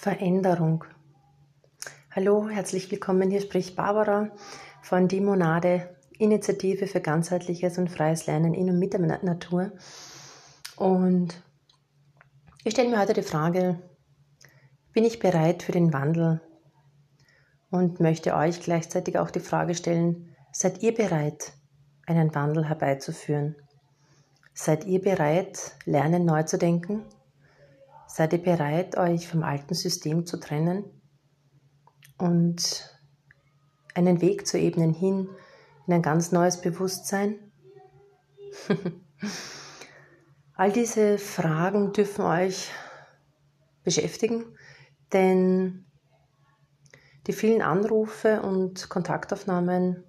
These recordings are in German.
Veränderung. Hallo, herzlich willkommen. Hier spricht Barbara von Die Monade, Initiative für ganzheitliches und freies Lernen in und mit der Natur. Und ich stelle mir heute die Frage, bin ich bereit für den Wandel? Und möchte euch gleichzeitig auch die Frage stellen, seid ihr bereit, einen Wandel herbeizuführen? Seid ihr bereit, Lernen neu zu denken? Seid ihr bereit, euch vom alten System zu trennen und einen Weg zu ebnen hin in ein ganz neues Bewusstsein? All diese Fragen dürfen euch beschäftigen, denn die vielen Anrufe und Kontaktaufnahmen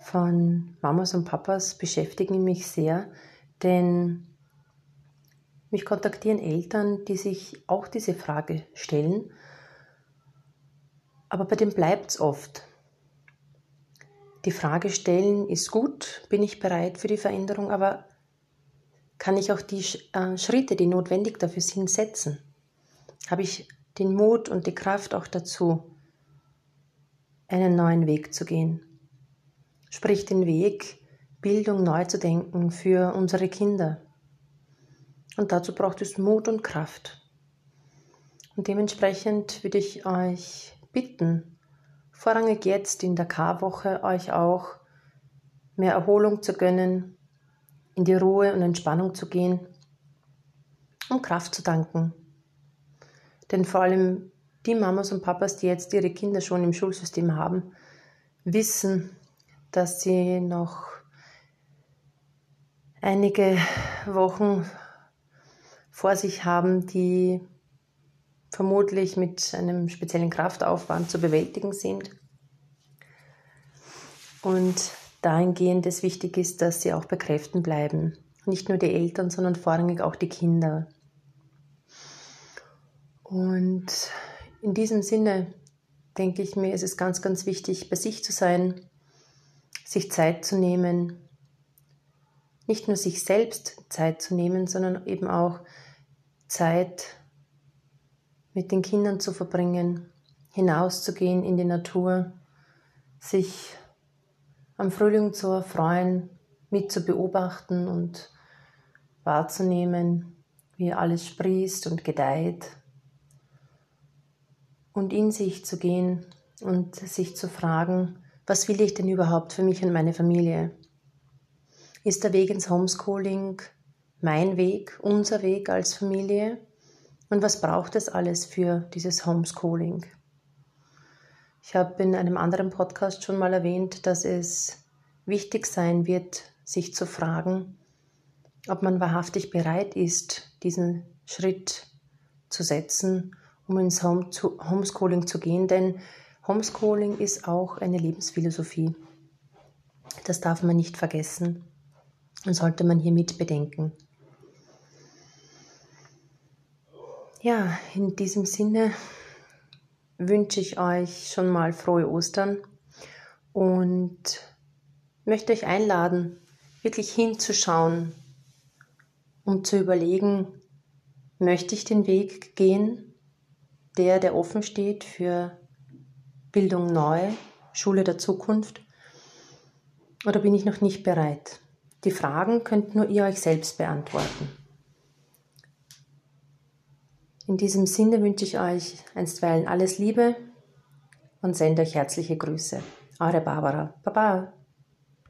von Mamas und Papas beschäftigen mich sehr, denn mich kontaktieren Eltern, die sich auch diese Frage stellen, aber bei dem bleibt es oft. Die Frage stellen ist gut, bin ich bereit für die Veränderung, aber kann ich auch die äh, Schritte, die notwendig dafür sind, setzen? Habe ich den Mut und die Kraft auch dazu, einen neuen Weg zu gehen? Sprich den Weg, Bildung neu zu denken für unsere Kinder, und dazu braucht es Mut und Kraft. Und dementsprechend würde ich euch bitten, vorrangig jetzt in der K-Woche euch auch mehr Erholung zu gönnen, in die Ruhe und Entspannung zu gehen, um Kraft zu danken. Denn vor allem die Mamas und Papas, die jetzt ihre Kinder schon im Schulsystem haben, wissen, dass sie noch einige Wochen vor sich haben, die vermutlich mit einem speziellen Kraftaufwand zu bewältigen sind. Und dahingehend es wichtig ist, dass sie auch bei Kräften bleiben. Nicht nur die Eltern, sondern vorrangig auch die Kinder. Und in diesem Sinne denke ich mir, es ist ganz, ganz wichtig, bei sich zu sein, sich Zeit zu nehmen, nicht nur sich selbst Zeit zu nehmen, sondern eben auch Zeit mit den Kindern zu verbringen, hinauszugehen in die Natur, sich am Frühling zu erfreuen, mit zu beobachten und wahrzunehmen, wie alles sprießt und gedeiht und in sich zu gehen und sich zu fragen, was will ich denn überhaupt für mich und meine Familie? Ist der Weg ins Homeschooling mein Weg, unser Weg als Familie und was braucht es alles für dieses Homeschooling. Ich habe in einem anderen Podcast schon mal erwähnt, dass es wichtig sein wird, sich zu fragen, ob man wahrhaftig bereit ist, diesen Schritt zu setzen, um ins Home zu, Homeschooling zu gehen, denn Homeschooling ist auch eine Lebensphilosophie. Das darf man nicht vergessen und sollte man hier mit bedenken. Ja, in diesem Sinne wünsche ich euch schon mal frohe Ostern und möchte euch einladen, wirklich hinzuschauen, um zu überlegen, möchte ich den Weg gehen, der, der offen steht für Bildung neu, Schule der Zukunft, oder bin ich noch nicht bereit? Die Fragen könnt nur ihr euch selbst beantworten. In diesem Sinne wünsche ich euch einstweilen alles Liebe und sende euch herzliche Grüße. Eure Barbara. Baba.